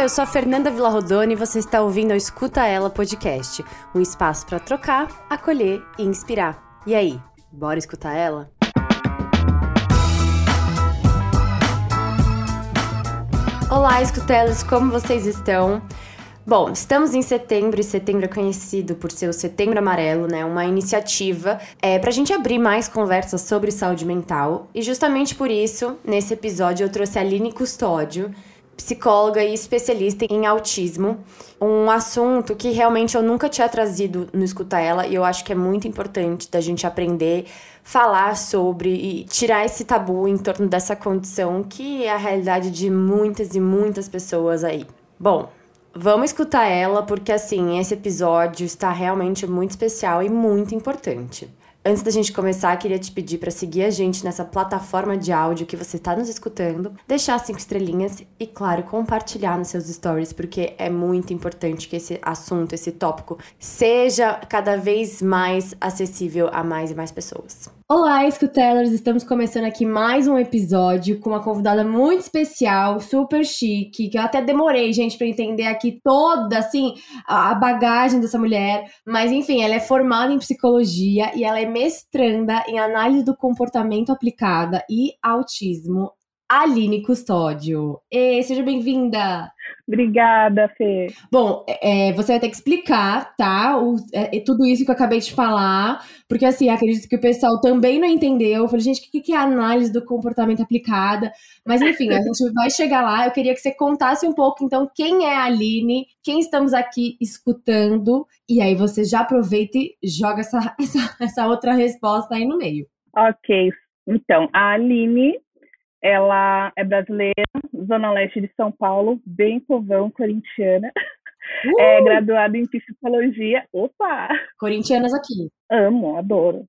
Eu sou a Fernanda Villarrodone e você está ouvindo o Escuta Ela Podcast, um espaço para trocar, acolher e inspirar. E aí, bora escutar ela? Olá, escutelas, como vocês estão? Bom, estamos em setembro e setembro é conhecido por ser o Setembro Amarelo, né? Uma iniciativa é, para a gente abrir mais conversas sobre saúde mental. E justamente por isso, nesse episódio, eu trouxe a Aline Custódio, psicóloga e especialista em autismo. Um assunto que realmente eu nunca tinha trazido no Escuta Ela e eu acho que é muito importante da gente aprender, falar sobre e tirar esse tabu em torno dessa condição que é a realidade de muitas e muitas pessoas aí. Bom, Vamos escutar ela porque assim, esse episódio está realmente muito especial e muito importante. Antes da gente começar, queria te pedir para seguir a gente nessa plataforma de áudio que você está nos escutando, deixar cinco estrelinhas e, claro, compartilhar nos seus stories, porque é muito importante que esse assunto, esse tópico, seja cada vez mais acessível a mais e mais pessoas. Olá, escutelers! Estamos começando aqui mais um episódio com uma convidada muito especial, super chique, que eu até demorei, gente, para entender aqui toda, assim, a bagagem dessa mulher. Mas, enfim, ela é formada em psicologia e ela é mestranda em análise do comportamento aplicada e autismo. Aline Custódio. E seja bem-vinda! Obrigada, Fê. Bom, é, você vai ter que explicar, tá? O, é, é, tudo isso que eu acabei de falar, porque assim, acredito que o pessoal também não entendeu. Eu falei, gente, o que, que é análise do comportamento aplicada? Mas enfim, a gente vai chegar lá. Eu queria que você contasse um pouco, então, quem é a Aline, quem estamos aqui escutando, e aí você já aproveita e joga essa, essa, essa outra resposta aí no meio. Ok, então, a Aline ela é brasileira, Zona Leste de São Paulo, bem povão, corintiana. Uh! É graduada em psicologia. Opa! Corintianas aqui. Amo, adoro.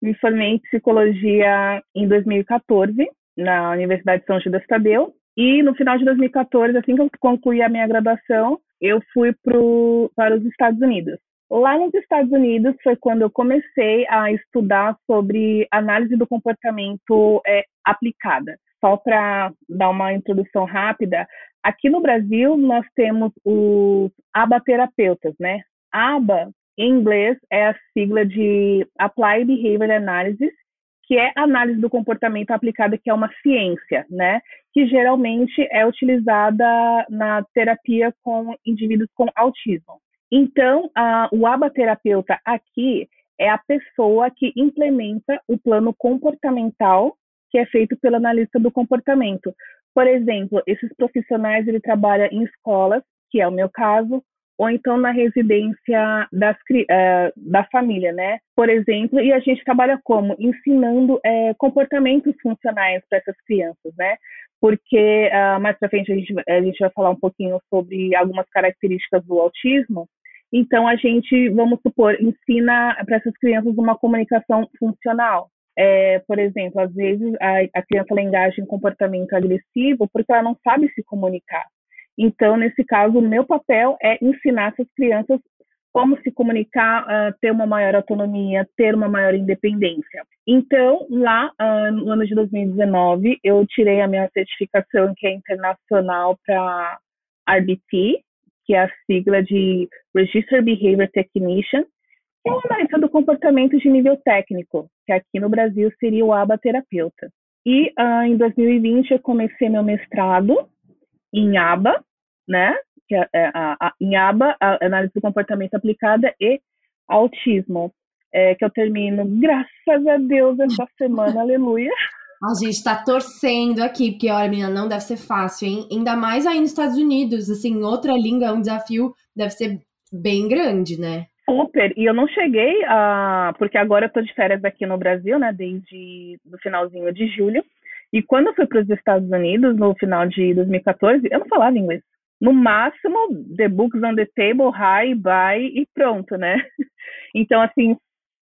Me formei em psicologia em 2014 na Universidade de São Judas Tadeu. E no final de 2014, assim que eu concluí a minha graduação, eu fui pro, para os Estados Unidos. Lá nos Estados Unidos foi quando eu comecei a estudar sobre análise do comportamento é, aplicada só para dar uma introdução rápida, aqui no Brasil nós temos os abaterapeutas, né? ABA, em inglês, é a sigla de Applied Behavior Analysis, que é análise do comportamento aplicada, que é uma ciência, né? Que geralmente é utilizada na terapia com indivíduos com autismo. Então, a, o abaterapeuta aqui é a pessoa que implementa o plano comportamental que é feito pelo analista do comportamento. Por exemplo, esses profissionais ele trabalha em escolas, que é o meu caso, ou então na residência das, uh, da família, né? Por exemplo, e a gente trabalha como? Ensinando é, comportamentos funcionais para essas crianças, né? Porque uh, mais para frente a gente, a gente vai falar um pouquinho sobre algumas características do autismo. Então, a gente, vamos supor, ensina para essas crianças uma comunicação funcional, é, por exemplo, às vezes a, a criança engaja em comportamento agressivo porque ela não sabe se comunicar. Então, nesse caso, o meu papel é ensinar essas crianças como se comunicar, uh, ter uma maior autonomia, ter uma maior independência. Então, lá uh, no ano de 2019, eu tirei a minha certificação, que é internacional para RBT, que é a sigla de Register Behavior Technician, é uma analista do comportamento de nível técnico, que aqui no Brasil seria o ABA terapeuta. E uh, em 2020 eu comecei meu mestrado em ABA, né? Que é, é, a, a, em ABA, a análise do comportamento aplicada e autismo, é, que eu termino, graças a Deus, essa semana, aleluia. A gente está torcendo aqui, porque, olha, menina, não deve ser fácil, hein? Ainda mais aí nos Estados Unidos, assim, outra língua é um desafio, deve ser bem grande, né? Super, e eu não cheguei a. Porque agora eu tô de férias aqui no Brasil, né, desde o finalzinho de julho. E quando eu fui para os Estados Unidos, no final de 2014, eu não falava inglês. No máximo, the books on the table, hi, bye e pronto, né? Então, assim,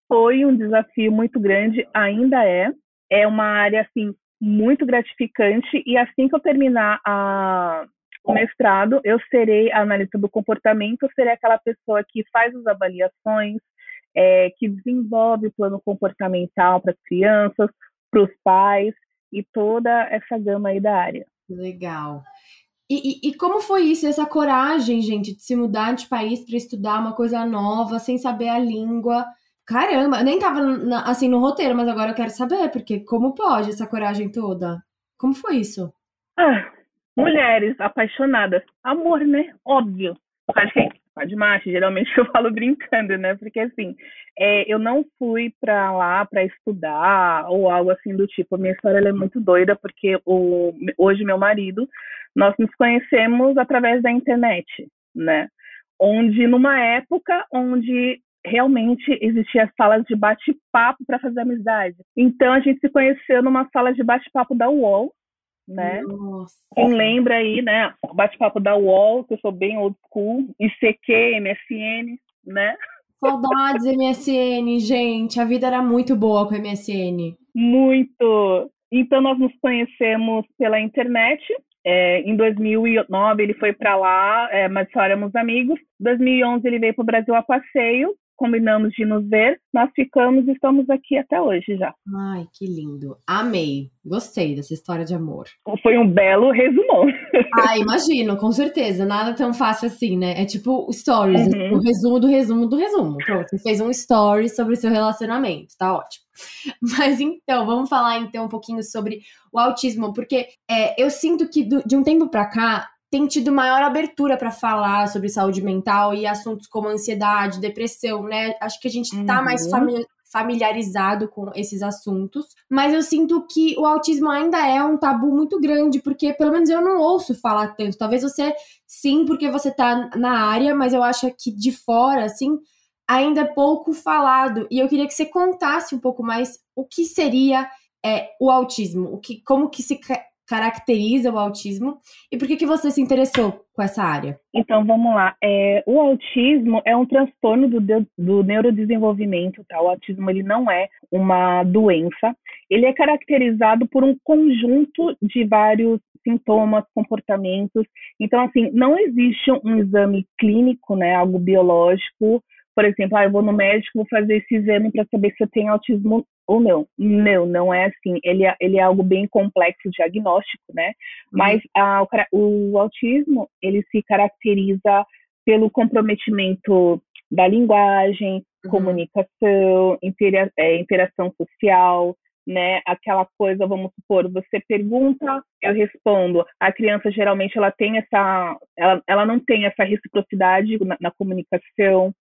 foi um desafio muito grande, ainda é. É uma área, assim, muito gratificante. E assim que eu terminar a, o mestrado, eu serei analista do comportamento, eu serei aquela pessoa que faz as avaliações, é, que desenvolve o plano comportamental para as crianças, para os pais e toda essa gama aí da área. Legal. E, e, e, como foi isso, essa coragem, gente, de se mudar de país para estudar uma coisa nova, sem saber a língua? Caramba, eu nem tava na, assim no roteiro, mas agora eu quero saber, porque como pode essa coragem toda? Como foi isso? Ah, mulheres apaixonadas. Amor, né? Óbvio. Acho que de macho, geralmente eu falo brincando, né? Porque assim, é, eu não fui para lá para estudar ou algo assim do tipo. A minha história é muito doida porque o, hoje meu marido, nós nos conhecemos através da internet, né? Onde numa época onde realmente existia salas de bate-papo para fazer amizade. Então a gente se conheceu numa sala de bate-papo da UOL, né? Nossa. Quem lembra aí, né? Bate-papo da UOL, que eu sou bem old school, ICQ, MSN, né? Saudades MSN, gente. A vida era muito boa com MSN. Muito. Então nós nos conhecemos pela internet. É, em 2009 ele foi para lá, é, mas só éramos amigos. Em 2011 ele veio para o Brasil a passeio combinamos de nos ver, nós ficamos e estamos aqui até hoje já. Ai, que lindo. Amei. Gostei dessa história de amor. Foi um belo resumão. Ah, imagino, com certeza. Nada tão fácil assim, né? É tipo stories, uhum. o resumo do resumo do resumo. Pronto, você fez um story sobre seu relacionamento, tá ótimo. Mas então, vamos falar então um pouquinho sobre o autismo, porque é, eu sinto que do, de um tempo pra cá tem tido maior abertura para falar sobre saúde mental e assuntos como ansiedade, depressão, né? Acho que a gente está uhum. mais familiarizado com esses assuntos, mas eu sinto que o autismo ainda é um tabu muito grande, porque pelo menos eu não ouço falar tanto. Talvez você sim, porque você tá na área, mas eu acho que de fora, assim, ainda é pouco falado. E eu queria que você contasse um pouco mais o que seria é, o autismo, o que, como que se caracteriza o autismo e por que, que você se interessou com essa área? Então, vamos lá. É, o autismo é um transtorno do, do neurodesenvolvimento, tá? O autismo ele não é uma doença. Ele é caracterizado por um conjunto de vários sintomas, comportamentos. Então, assim, não existe um exame clínico, né, algo biológico por exemplo, ah, eu vou no médico, vou fazer esse exame para saber se eu tenho autismo ou não. Não, não é assim. Ele é, ele é algo bem complexo diagnóstico, né? Uhum. Mas a, o, o autismo, ele se caracteriza pelo comprometimento da linguagem, uhum. comunicação, intera é, interação social, né? Aquela coisa, vamos supor, você pergunta, eu respondo. A criança geralmente ela tem essa, ela, ela não tem essa reciprocidade na, na comunicação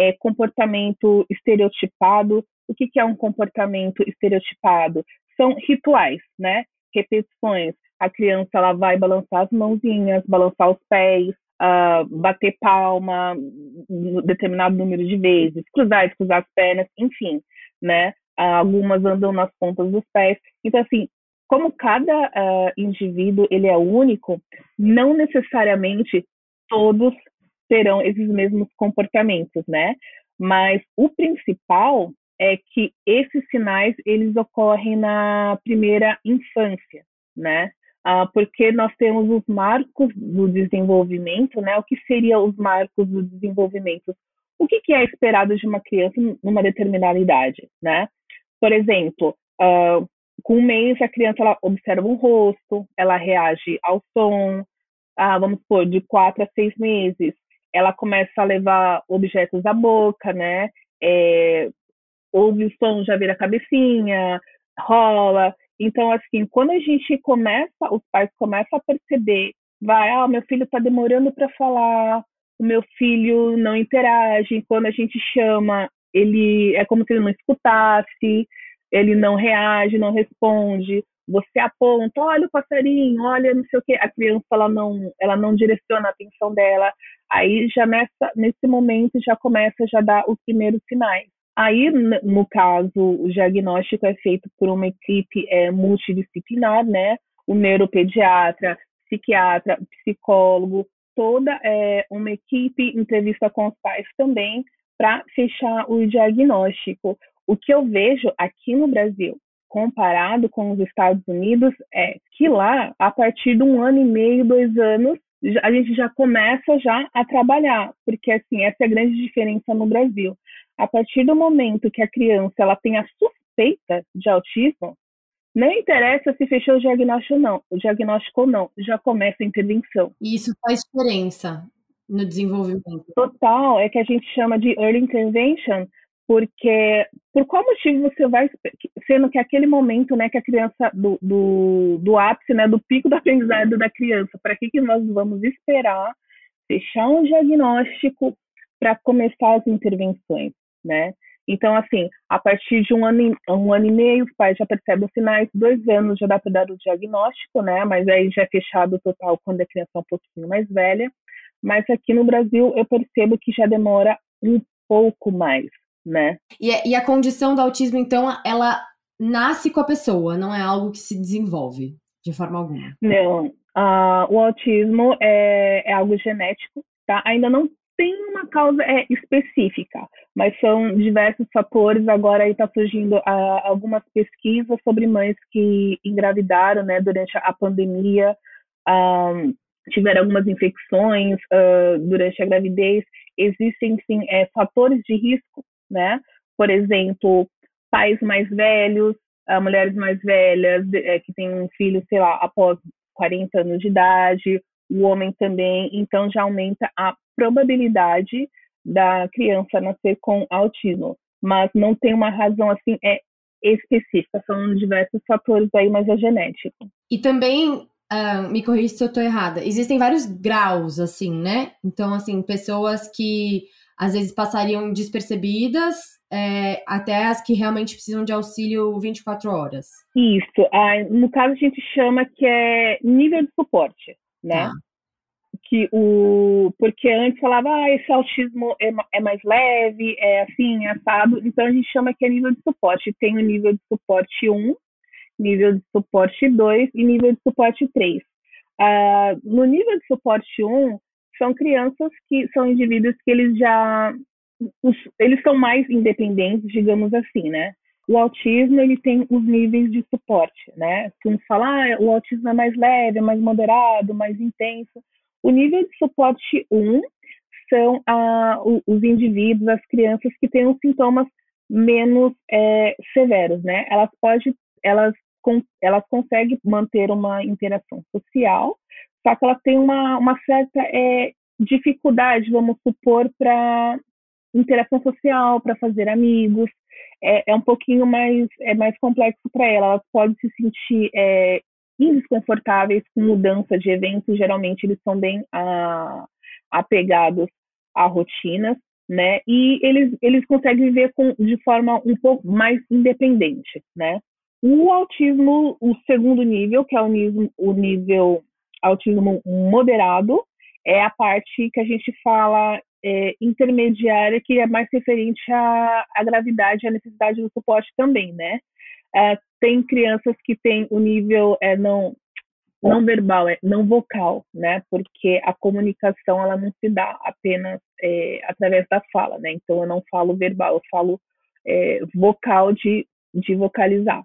é, comportamento estereotipado. O que, que é um comportamento estereotipado? São rituais, né? Repetições. A criança ela vai balançar as mãozinhas, balançar os pés, uh, bater palma um determinado número de vezes, cruzar, descruzar as pernas, enfim, né? Uh, algumas andam nas pontas dos pés. Então, assim, como cada uh, indivíduo ele é único, não necessariamente todos terão esses mesmos comportamentos, né? Mas o principal é que esses sinais eles ocorrem na primeira infância, né? Ah, porque nós temos os marcos do desenvolvimento, né? O que seriam os marcos do desenvolvimento? O que, que é esperado de uma criança numa determinada idade, né? Por exemplo, uh, com um mês a criança ela observa um rosto, ela reage ao som. Ah, vamos supor, de quatro a seis meses, ela começa a levar objetos à boca, né? É, ouve o som, já vira a cabecinha, rola. Então, assim, quando a gente começa, os pais começam a perceber, vai, ah, meu filho está demorando para falar, o meu filho não interage, quando a gente chama, ele é como se ele não escutasse, ele não reage, não responde. Você aponta, olha o passarinho, olha não sei o quê. A criança ela não, ela não direciona a atenção dela. Aí já nessa, nesse momento já começa já dar os primeiros sinais. Aí, no caso, o diagnóstico é feito por uma equipe é, multidisciplinar, né? O neuropediatra, psiquiatra, psicólogo, toda é, uma equipe entrevista com os pais também para fechar o diagnóstico. O que eu vejo aqui no Brasil, comparado com os Estados Unidos, é que lá, a partir de um ano e meio, dois anos, a gente já começa já a trabalhar, porque assim, essa é a grande diferença no Brasil. A partir do momento que a criança ela tem a suspeita de autismo, Não interessa se fechou o diagnóstico ou não, o diagnóstico ou não, já começa a intervenção. E isso faz diferença no desenvolvimento. Total, é que a gente chama de early intervention, porque por qual motivo você vai sendo que aquele momento né que a criança do, do, do ápice né do pico da aprendizado da criança para que que nós vamos esperar fechar um diagnóstico para começar as intervenções né? Então assim a partir de um ano um ano e meio os pais já percebem os sinais dois anos já dá para dar o diagnóstico né? Mas aí já é fechado o total quando a criança é um pouquinho mais velha. Mas aqui no Brasil eu percebo que já demora um pouco mais né? E, e a condição do autismo, então, ela nasce com a pessoa, não é algo que se desenvolve de forma alguma. Não, uh, o autismo é, é, algo genético, tá? Ainda não tem uma causa é, específica, mas são diversos fatores. Agora está surgindo uh, algumas pesquisas sobre mães que engravidaram, né, durante a pandemia, ah, tiveram algumas infecções uh, durante a gravidez. Existem sim é, fatores de risco né? Por exemplo, pais mais velhos, uh, mulheres mais velhas é, que têm um filho, sei lá, após 40 anos de idade, o homem também, então já aumenta a probabilidade da criança nascer com autismo, mas não tem uma razão assim é específica, são diversos fatores aí, mas é genético. E também, uh, me corrija se eu estou errada, existem vários graus, assim, né? Então, assim, pessoas que às vezes passariam despercebidas, é, até as que realmente precisam de auxílio 24 horas. Isso. Ah, no caso, a gente chama que é nível de suporte, né? Ah. Que o, porque antes falava, ah, esse autismo é, é mais leve, é assim, é assado. Então a gente chama que é nível de suporte. Tem o nível de suporte 1, nível de suporte 2 e nível de suporte 3. Ah, no nível de suporte 1, são crianças que são indivíduos que eles já os, eles são mais independentes, digamos assim, né? O autismo ele tem os níveis de suporte, né? Se uns ah, o autismo é mais leve, mais moderado, mais intenso. O nível de suporte 1 são ah, os indivíduos, as crianças que têm os sintomas menos é, severos, né? Elas podem, elas, elas conseguem manter uma interação social, só que ela tem uma, uma certa é, dificuldade, vamos supor, para interação social, para fazer amigos. É, é, um pouquinho mais, é mais complexo para ela. Elas podem se sentir é, indesconfortáveis com mudança de eventos. Geralmente, eles são bem a, apegados a rotinas, né? E eles, eles conseguem viver com, de forma um pouco mais independente, né? O autismo, o segundo nível, que é o nível, o nível autismo moderado é a parte que a gente fala é, intermediária, que é mais referente à, à gravidade e à necessidade do suporte também, né? É, tem crianças que têm o nível é, não não verbal, é não vocal, né? Porque a comunicação ela não se dá apenas é, através da fala, né? Então eu não falo verbal, eu falo é, vocal de, de vocalizar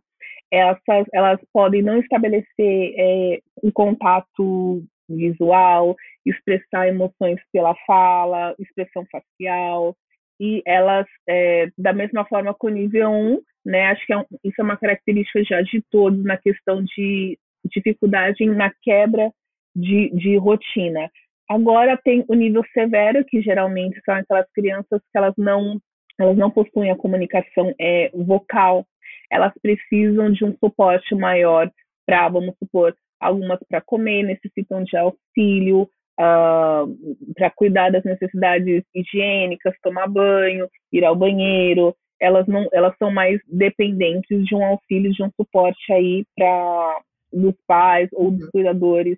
elas, elas podem não estabelecer é, um contato visual, expressar emoções pela fala, expressão facial, e elas, é, da mesma forma com o nível 1, né, acho que é um, isso é uma característica já de todos na questão de dificuldade na quebra de, de rotina. Agora tem o nível severo, que geralmente são aquelas crianças que elas não, elas não possuem a comunicação é, vocal elas precisam de um suporte maior para, vamos supor, algumas para comer, necessitam de auxílio, uh, para cuidar das necessidades higiênicas, tomar banho, ir ao banheiro. Elas não, elas são mais dependentes de um auxílio, de um suporte aí para dos pais ou dos cuidadores.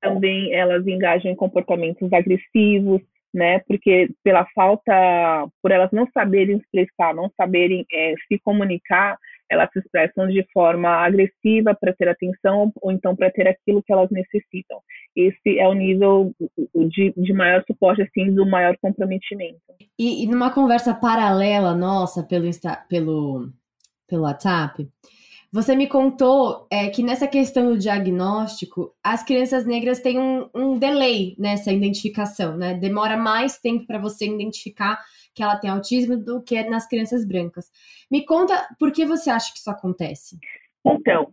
Também elas engajam em comportamentos agressivos, né? Porque pela falta, por elas não saberem expressar, não saberem é, se comunicar, elas se expressam de forma agressiva para ter atenção ou então para ter aquilo que elas necessitam. Esse é o nível de, de maior suporte, assim, do maior comprometimento. E, e numa conversa paralela nossa pelo, Insta, pelo, pelo WhatsApp, você me contou é, que nessa questão do diagnóstico, as crianças negras têm um, um delay nessa identificação, né? Demora mais tempo para você identificar que ela tem autismo do que nas crianças brancas. Me conta por que você acha que isso acontece? Então,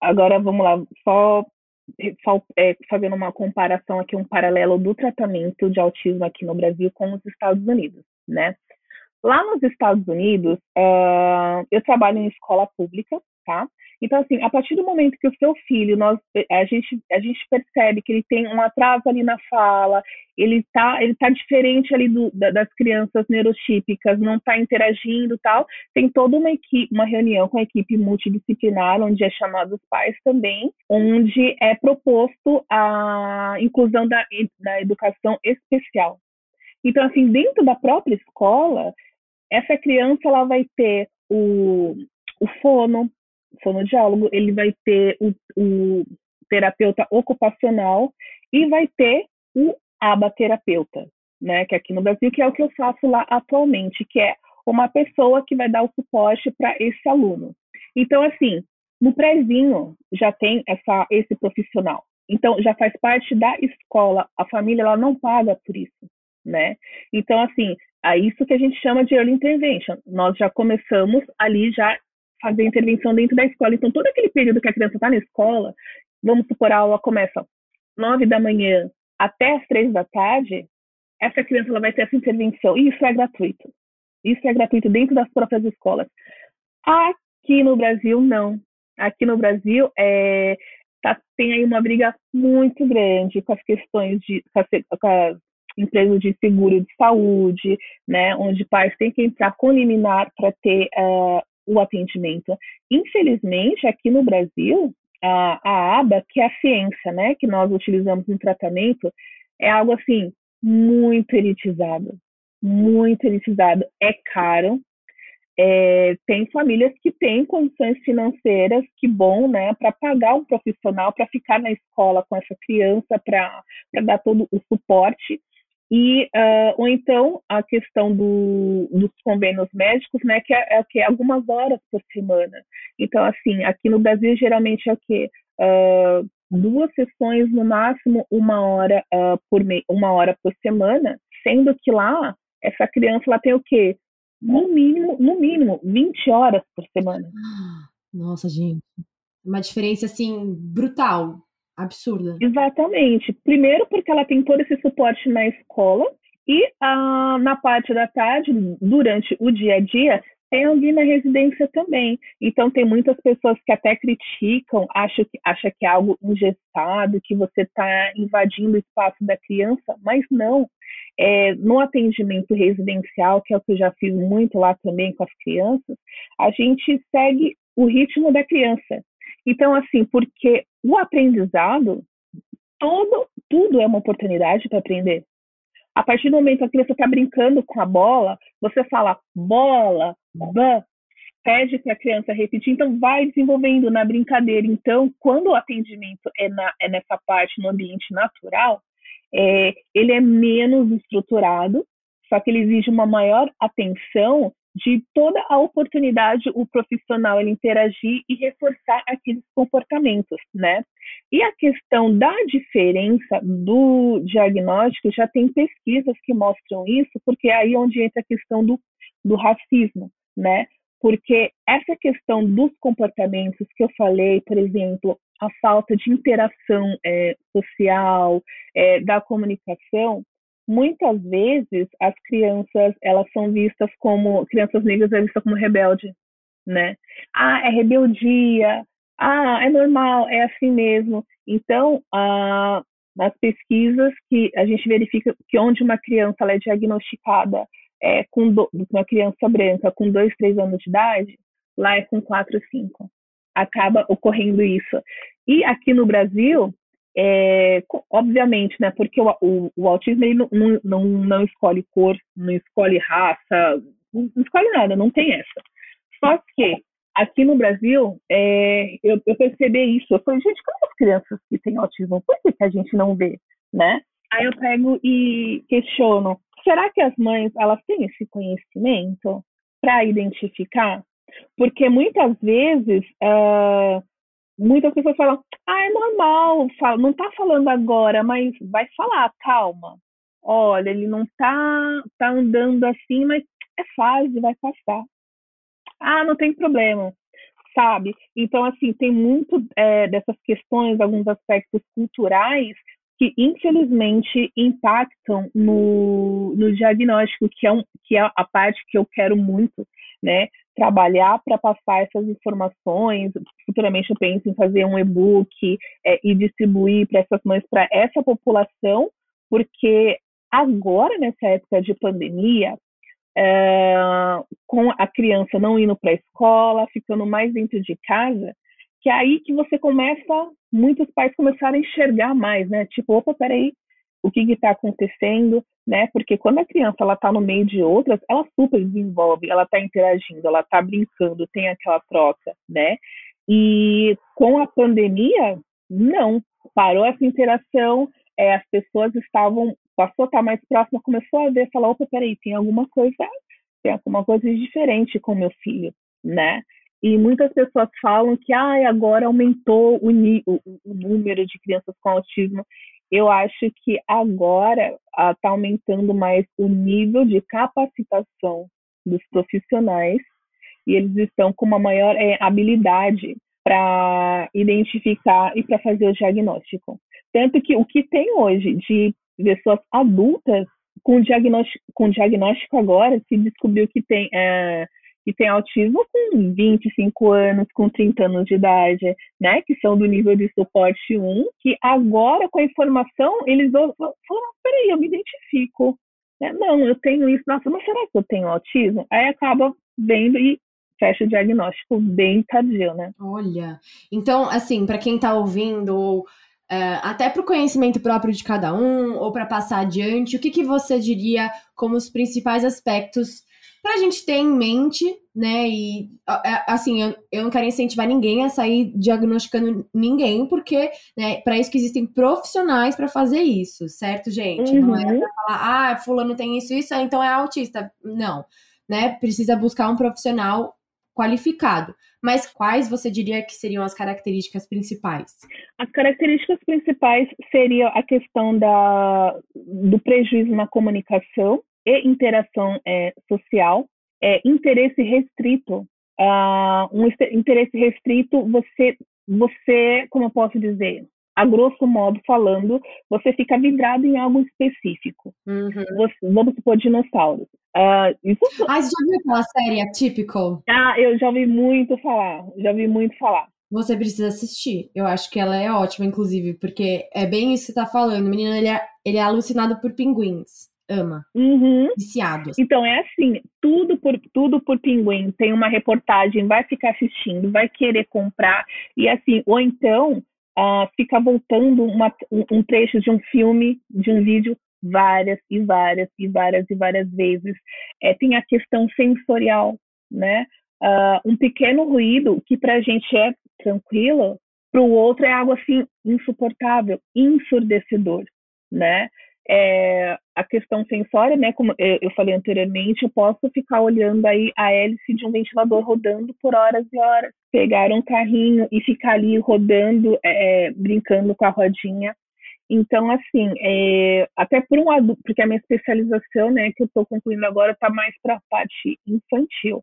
agora vamos lá, só é, fazendo uma comparação aqui, um paralelo do tratamento de autismo aqui no Brasil com os Estados Unidos, né? Lá nos Estados Unidos, uh, eu trabalho em escola pública, tá? Então, assim, a partir do momento que o seu filho, nós, a, gente, a gente percebe que ele tem um atraso ali na fala, ele tá, ele tá diferente ali do, das crianças neurotípicas, não está interagindo tal, tem toda uma equipe, uma reunião com a equipe multidisciplinar, onde é chamado os pais também, onde é proposto a inclusão da, da educação especial. Então, assim, dentro da própria escola, essa criança ela vai ter o, o fono, fonoaudiólogo, ele vai ter o, o terapeuta ocupacional e vai ter o abaterapeuta, né? Que é aqui no Brasil, que é o que eu faço lá atualmente, que é uma pessoa que vai dar o suporte para esse aluno. Então, assim, no prézinho já tem essa, esse profissional. Então, já faz parte da escola. A família ela não paga por isso, né? Então, assim, é isso que a gente chama de early intervention. Nós já começamos ali já fazer intervenção dentro da escola. Então, todo aquele período que a criança está na escola, vamos supor, a aula começa nove da manhã até as três da tarde, essa criança ela vai ter essa intervenção. E isso é gratuito. Isso é gratuito dentro das próprias escolas. Aqui no Brasil, não. Aqui no Brasil, é, tá, tem aí uma briga muito grande com as questões de com as, com de seguro de saúde, né, onde pais têm que entrar com liminar para ter uh, o atendimento. Infelizmente, aqui no Brasil, a, a aba, que é a ciência, né, que nós utilizamos no tratamento, é algo assim muito elitizado, muito elitizado. É caro. É, tem famílias que têm condições financeiras, que bom, né, para pagar um profissional para ficar na escola com essa criança, para dar todo o suporte e uh, ou então a questão do, dos convênios médicos, né, que é, é que algumas horas por semana. Então, assim, aqui no Brasil geralmente é o quê? Uh, duas sessões no máximo uma hora uh, por me uma hora por semana, sendo que lá essa criança ela tem o quê? No mínimo, no mínimo 20 horas por semana. Nossa, gente. Uma diferença assim brutal absurda. Exatamente. Primeiro porque ela tem todo esse suporte na escola e ah, na parte da tarde, durante o dia a dia, tem alguém na residência também. Então tem muitas pessoas que até criticam, acham que, acham que é algo ingestado, que você está invadindo o espaço da criança, mas não. É, no atendimento residencial, que é o que eu já fiz muito lá também com as crianças, a gente segue o ritmo da criança. Então, assim, porque o aprendizado, todo, tudo é uma oportunidade para aprender. A partir do momento que criança está brincando com a bola, você fala bola, pede para a criança repetir, então vai desenvolvendo na brincadeira. Então, quando o atendimento é, na, é nessa parte, no ambiente natural, é, ele é menos estruturado, só que ele exige uma maior atenção de toda a oportunidade o profissional ele interagir e reforçar aqueles comportamentos, né? E a questão da diferença do diagnóstico já tem pesquisas que mostram isso, porque é aí onde entra a questão do, do racismo, né? Porque essa questão dos comportamentos que eu falei, por exemplo, a falta de interação é, social, é, da comunicação, muitas vezes as crianças elas são vistas como crianças negras é vista como rebelde, né? Ah, é rebeldia. Ah, é normal, é assim mesmo. Então, ah, nas pesquisas que a gente verifica que onde uma criança ela é diagnosticada é, com do, uma criança branca com dois, três anos de idade, lá é com quatro, cinco. Acaba ocorrendo isso. E aqui no Brasil, é, obviamente, né, porque o, o, o autismo ele não, não, não escolhe cor, não escolhe raça, não, escolhe nada, não tem essa. Só que aqui no Brasil, é, eu, eu, percebi isso. Eu falei, gente, como as crianças que têm autismo, por que, que a gente não vê, né? Aí eu pego e questiono, será que as mães, elas têm esse conhecimento para identificar? Porque muitas vezes uh, muitas pessoas falam, ah, é normal, não tá falando agora, mas vai falar, calma. Olha, ele não tá, tá andando assim, mas é fase, vai passar. Ah, não tem problema. sabe? Então, assim, tem muito é, dessas questões, alguns aspectos culturais que infelizmente impactam no, no diagnóstico, que é, um, que é a parte que eu quero muito, né? Trabalhar para passar essas informações. Futuramente eu penso em fazer um e-book é, e distribuir para essas mães, para essa população, porque agora, nessa época de pandemia, é, com a criança não indo para a escola, ficando mais dentro de casa, que é aí que você começa, muitos pais começaram a enxergar mais, né? Tipo, opa, peraí, o que está acontecendo, né? Porque quando a criança ela está no meio de outras, ela super desenvolve, ela está interagindo, ela está brincando, tem aquela troca, né? E com a pandemia, não, parou essa interação, é, as pessoas estavam, passou a estar mais próxima, começou a ver, falar, opa, peraí, tem alguma coisa, tem alguma coisa diferente com meu filho, né? E muitas pessoas falam que ah, agora aumentou o, o, o número de crianças com autismo. Eu acho que agora está ah, aumentando mais o nível de capacitação dos profissionais e eles estão com uma maior é, habilidade para identificar e para fazer o diagnóstico. Tanto que o que tem hoje de pessoas adultas com diagnóstico, com diagnóstico agora se descobriu que tem é, que tem autismo com 25 anos, com 30 anos de idade, né, que são do nível de suporte 1, que agora com a informação eles falam, peraí, eu me identifico. Né? Não, eu tenho isso, nossa, mas será que eu tenho autismo? Aí acaba vendo e fecha o diagnóstico bem tardio, né? Olha, então, assim, para quem está ouvindo, ou Uh, até para o conhecimento próprio de cada um, ou para passar adiante, o que, que você diria como os principais aspectos para a gente ter em mente, né? E assim, eu, eu não quero incentivar ninguém a sair diagnosticando ninguém, porque né, para isso que existem profissionais para fazer isso, certo, gente? Uhum. Não é pra falar, ah, fulano tem isso, isso, então é autista. Não, né? Precisa buscar um profissional qualificado. Mas quais você diria que seriam as características principais? As características principais seriam a questão da, do prejuízo na comunicação, e interação é, social, é, interesse restrito. Uh, um interesse restrito, você, você, como eu posso dizer, a grosso modo falando, você fica vidrado em algo específico. Uhum. Você, vamos supor dinossauros. Uh, isso... Ah, você já viu aquela série Atypical? Ah, eu já ouvi muito falar, já ouvi muito falar. Você precisa assistir. Eu acho que ela é ótima, inclusive, porque é bem isso que você tá falando. O menino, ele é, ele é alucinado por pinguins ama. Uhum. Viciados. Então é assim, tudo por tudo por pinguim. Tem uma reportagem, vai ficar assistindo, vai querer comprar e assim, ou então uh, fica voltando uma, um trecho de um filme, de um vídeo várias e várias e várias e várias vezes. É, tem a questão sensorial, né? Uh, um pequeno ruído que para a gente é tranquilo, para o outro é algo assim insuportável, ensurdecedor, né? É, a questão sensória, né, como eu falei anteriormente, eu posso ficar olhando aí a hélice de um ventilador rodando por horas e horas, pegar um carrinho e ficar ali rodando, é, brincando com a rodinha. Então, assim, é, até por um adulto, porque a minha especialização, né, que eu estou concluindo agora, está mais para a parte infantil.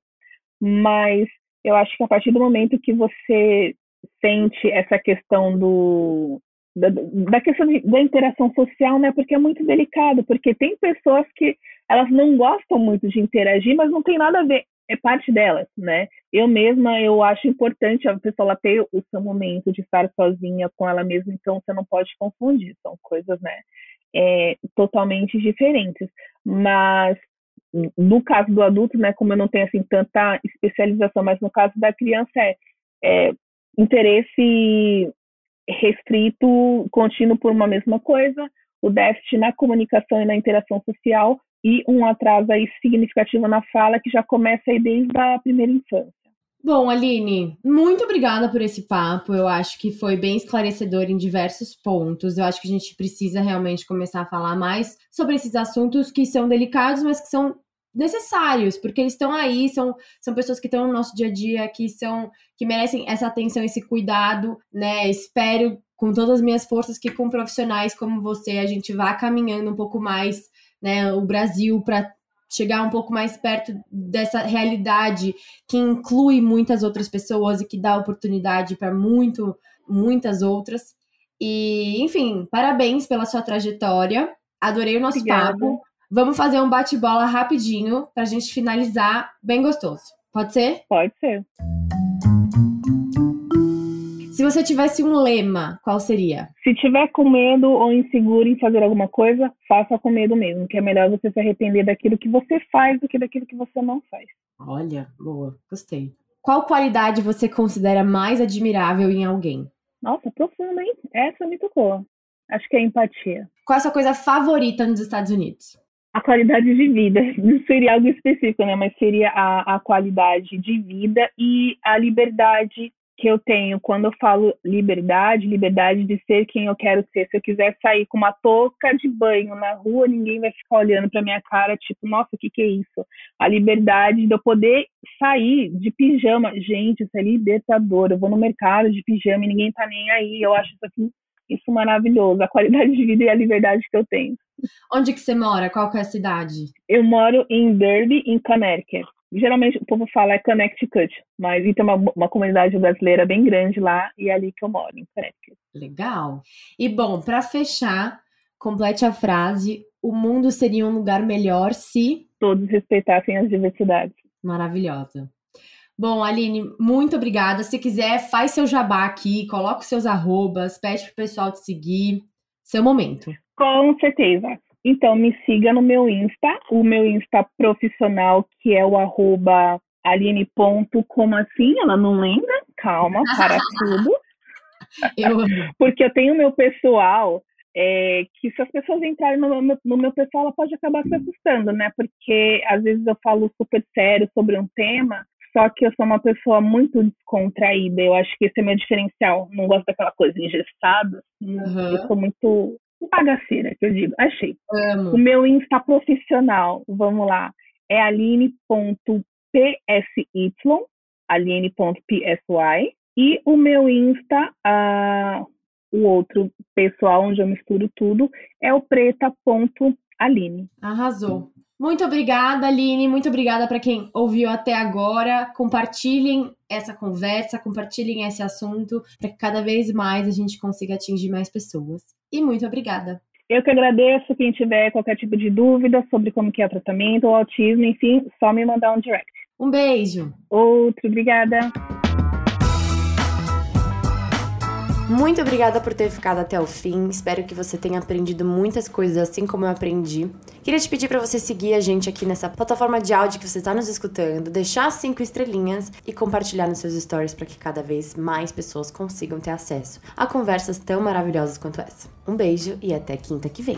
Mas eu acho que a partir do momento que você sente essa questão do, da, da questão de, da interação social, né? Porque é muito delicado, porque tem pessoas que elas não gostam muito de interagir, mas não tem nada a ver, é parte delas, né? Eu mesma, eu acho importante a pessoa ter o seu momento de estar sozinha com ela mesma, então você não pode confundir, são coisas, né? É, totalmente diferentes. Mas no caso do adulto, né, como eu não tenho assim tanta especialização, mas no caso da criança é, é interesse restrito, contínuo por uma mesma coisa, o déficit na comunicação e na interação social e um atraso aí significativo na fala que já começa aí desde a primeira infância. Bom, Aline, muito obrigada por esse papo. Eu acho que foi bem esclarecedor em diversos pontos. Eu acho que a gente precisa realmente começar a falar mais sobre esses assuntos que são delicados, mas que são necessários, porque eles estão aí, são, são pessoas que estão no nosso dia a dia, que são que merecem essa atenção, esse cuidado, né? Espero com todas as minhas forças que com profissionais como você a gente vá caminhando um pouco mais, né, o Brasil para chegar um pouco mais perto dessa realidade que inclui muitas outras pessoas e que dá oportunidade para muito, muitas outras. E, enfim, parabéns pela sua trajetória. Adorei o nosso Obrigada. papo. Vamos fazer um bate-bola rapidinho para a gente finalizar bem gostoso. Pode ser? Pode ser. Se você tivesse um lema, qual seria? Se tiver com medo ou inseguro em fazer alguma coisa, faça com medo mesmo, que é melhor você se arrepender daquilo que você faz do que daquilo que você não faz. Olha, boa, gostei. Qual qualidade você considera mais admirável em alguém? Nossa, profunda, hein? Essa me tocou. Acho que é empatia. Qual é a sua coisa favorita nos Estados Unidos? A qualidade de vida. Não seria algo específico, né? Mas seria a, a qualidade de vida e a liberdade que eu tenho quando eu falo liberdade, liberdade de ser quem eu quero ser. Se eu quiser sair com uma touca de banho na rua, ninguém vai ficar olhando para minha cara, tipo, nossa, o que, que é isso? A liberdade de eu poder sair de pijama. Gente, isso é libertador. Eu vou no mercado de pijama e ninguém tá nem aí. Eu acho isso aqui isso maravilhoso, a qualidade de vida e a liberdade que eu tenho. Onde que você mora? Qual que é a cidade? Eu moro em Derby, em Connecticut geralmente o povo fala é Connecticut, mas tem uma, uma comunidade brasileira bem grande lá e é ali que eu moro, em Connecticut. Legal. E bom, para fechar, complete a frase: o mundo seria um lugar melhor se todos respeitassem as diversidades. Maravilhosa. Bom, Aline, muito obrigada. Se quiser, faz seu jabá aqui, coloca os seus arrobas, pede pro pessoal te seguir. Seu momento. Com certeza. Então, me siga no meu Insta, o meu Insta profissional, que é o arroba Aline. Como assim? Ela não lembra? Calma, para tudo. Eu Porque eu tenho meu pessoal, é, que se as pessoas entrarem no meu, no meu pessoal, ela pode acabar se assustando, né? Porque às vezes eu falo super sério sobre um tema, só que eu sou uma pessoa muito descontraída. Eu acho que esse é meu diferencial. Não gosto daquela coisa engessada. Uhum. Eu sou muito bagaceira, que eu digo. Achei. Amo. O meu Insta profissional, vamos lá, é aline.psy, aline.psy. E o meu Insta, uh, o outro pessoal, onde eu misturo tudo, é o preta.aline. Arrasou. Muito obrigada, Aline. Muito obrigada para quem ouviu até agora. Compartilhem essa conversa, compartilhem esse assunto para que cada vez mais a gente consiga atingir mais pessoas. E muito obrigada. Eu que agradeço. Quem tiver qualquer tipo de dúvida sobre como que é o tratamento, o autismo, enfim, só me mandar um direct. Um beijo. Outro, obrigada. Muito obrigada por ter ficado até o fim. Espero que você tenha aprendido muitas coisas assim como eu aprendi. Queria te pedir para você seguir a gente aqui nessa plataforma de áudio que você está nos escutando, deixar cinco estrelinhas e compartilhar nos seus stories para que cada vez mais pessoas consigam ter acesso a conversas tão maravilhosas quanto essa. Um beijo e até quinta que vem.